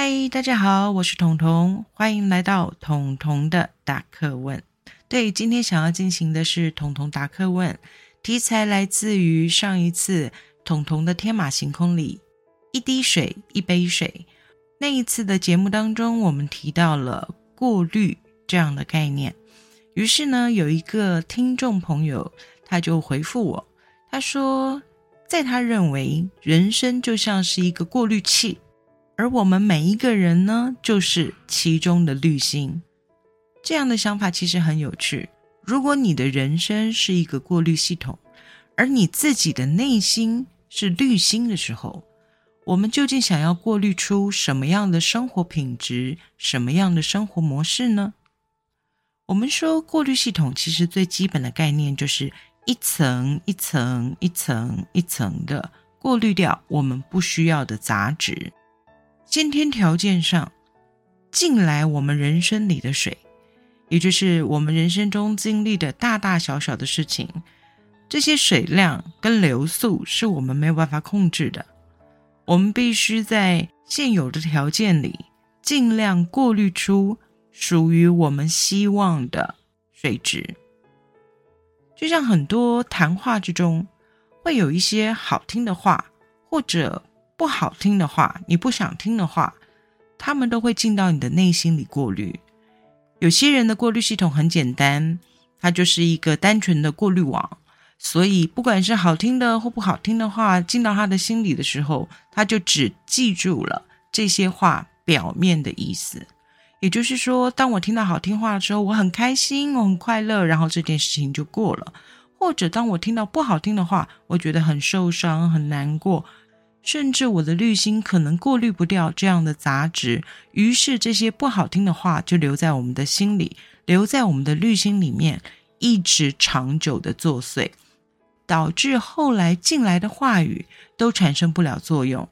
嗨，大家好，我是彤彤，欢迎来到彤彤的答课问。对，今天想要进行的是彤彤答课问，题材来自于上一次彤彤的天马行空里，一滴水，一杯水。那一次的节目当中，我们提到了过滤这样的概念。于是呢，有一个听众朋友，他就回复我，他说，在他认为，人生就像是一个过滤器。而我们每一个人呢，就是其中的滤芯。这样的想法其实很有趣。如果你的人生是一个过滤系统，而你自己的内心是滤芯的时候，我们究竟想要过滤出什么样的生活品质、什么样的生活模式呢？我们说，过滤系统其实最基本的概念就是一层一层、一层一层的过滤掉我们不需要的杂质。先天条件上进来我们人生里的水，也就是我们人生中经历的大大小小的事情，这些水量跟流速是我们没有办法控制的。我们必须在现有的条件里，尽量过滤出属于我们希望的水质。就像很多谈话之中，会有一些好听的话，或者。不好听的话，你不想听的话，他们都会进到你的内心里过滤。有些人的过滤系统很简单，它就是一个单纯的过滤网，所以不管是好听的或不好听的话，进到他的心里的时候，他就只记住了这些话表面的意思。也就是说，当我听到好听话的时候，我很开心，我很快乐，然后这件事情就过了；或者当我听到不好听的话，我觉得很受伤，很难过。甚至我的滤芯可能过滤不掉这样的杂质，于是这些不好听的话就留在我们的心里，留在我们的滤芯里面，一直长久的作祟，导致后来进来的话语都产生不了作用，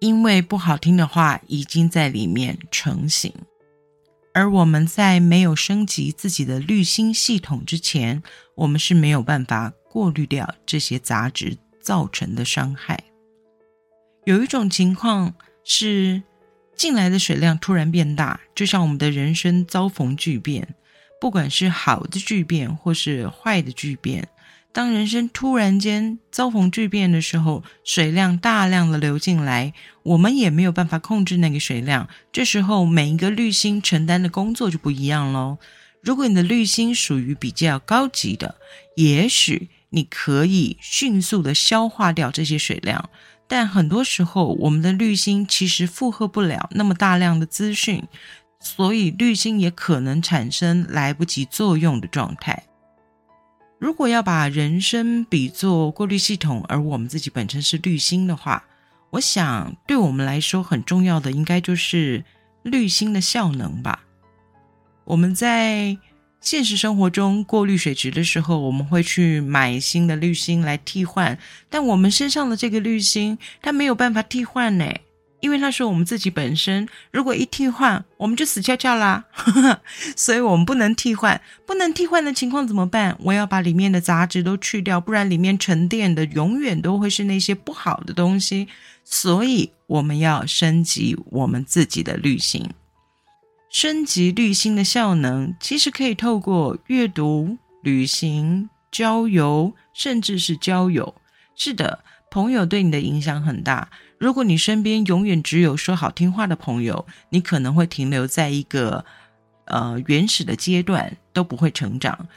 因为不好听的话已经在里面成型。而我们在没有升级自己的滤芯系统之前，我们是没有办法过滤掉这些杂质造成的伤害。有一种情况是，进来的水量突然变大，就像我们的人生遭逢巨变，不管是好的巨变或是坏的巨变。当人生突然间遭逢巨变的时候，水量大量的流进来，我们也没有办法控制那个水量。这时候，每一个滤芯承担的工作就不一样喽。如果你的滤芯属于比较高级的，也许你可以迅速的消化掉这些水量。但很多时候，我们的滤芯其实负荷不了那么大量的资讯，所以滤芯也可能产生来不及作用的状态。如果要把人生比作过滤系统，而我们自己本身是滤芯的话，我想对我们来说很重要的，应该就是滤芯的效能吧。我们在。现实生活中过滤水质的时候，我们会去买新的滤芯来替换，但我们身上的这个滤芯它没有办法替换呢，因为它是我们自己本身。如果一替换，我们就死翘翘啦，所以我们不能替换。不能替换的情况怎么办？我要把里面的杂质都去掉，不然里面沉淀的永远都会是那些不好的东西。所以我们要升级我们自己的滤芯。升级滤芯的效能，其实可以透过阅读、旅行、郊游，甚至是交友。是的，朋友对你的影响很大。如果你身边永远只有说好听话的朋友，你可能会停留在一个呃原始的阶段，都不会成长。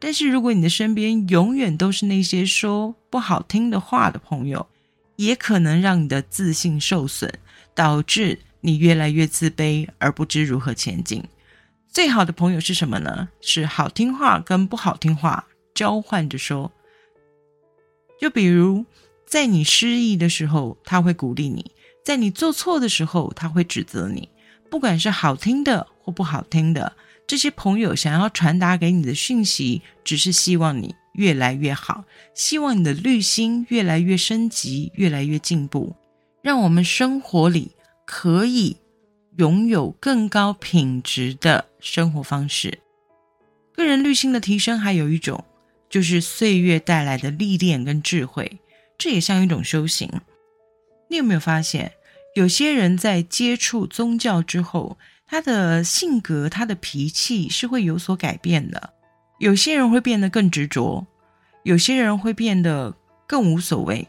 但是如果你的身边永远都是那些说不好听的话的朋友，也可能让你的自信受损，导致。你越来越自卑，而不知如何前进。最好的朋友是什么呢？是好听话跟不好听话交换着说。就比如，在你失意的时候，他会鼓励你；在你做错的时候，他会指责你。不管是好听的或不好听的，这些朋友想要传达给你的讯息，只是希望你越来越好，希望你的滤芯越来越升级，越来越进步，让我们生活里。可以拥有更高品质的生活方式。个人滤芯的提升还有一种，就是岁月带来的历练跟智慧，这也像一种修行。你有没有发现，有些人在接触宗教之后，他的性格、他的脾气是会有所改变的。有些人会变得更执着，有些人会变得更无所谓，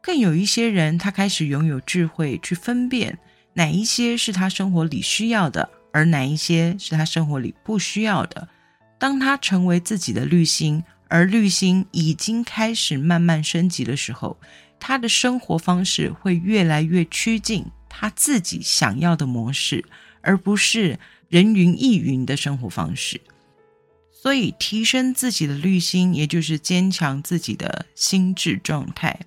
更有一些人他开始拥有智慧，去分辨哪一些是他生活里需要的，而哪一些是他生活里不需要的。当他成为自己的滤芯，而滤芯已经开始慢慢升级的时候。他的生活方式会越来越趋近他自己想要的模式，而不是人云亦云的生活方式。所以，提升自己的滤芯，也就是坚强自己的心智状态。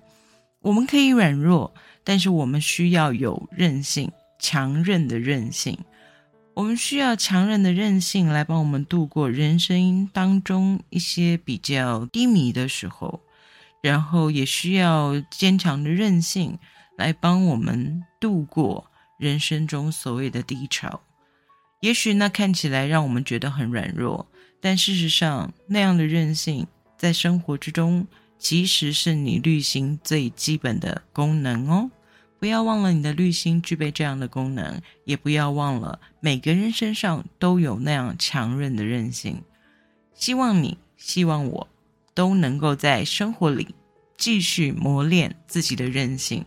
我们可以软弱，但是我们需要有韧性，强韧的韧性。我们需要强韧的韧性来帮我们度过人生当中一些比较低迷的时候。然后也需要坚强的韧性来帮我们度过人生中所谓的低潮。也许那看起来让我们觉得很软弱，但事实上那样的韧性在生活之中其实是你滤芯最基本的功能哦。不要忘了你的滤芯具备这样的功能，也不要忘了每个人身上都有那样强韧的韧性。希望你，希望我。都能够在生活里继续磨练自己的韧性，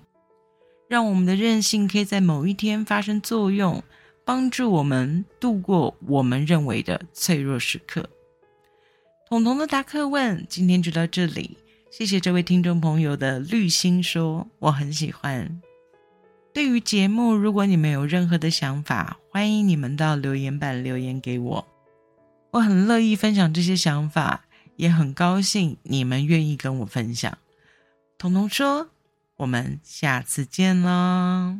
让我们的韧性可以在某一天发生作用，帮助我们度过我们认为的脆弱时刻。彤彤的答客问今天就到这里，谢谢这位听众朋友的绿心说，我很喜欢。对于节目，如果你们有任何的想法，欢迎你们到留言板留言给我，我很乐意分享这些想法。也很高兴你们愿意跟我分享。彤彤说：“我们下次见喽！”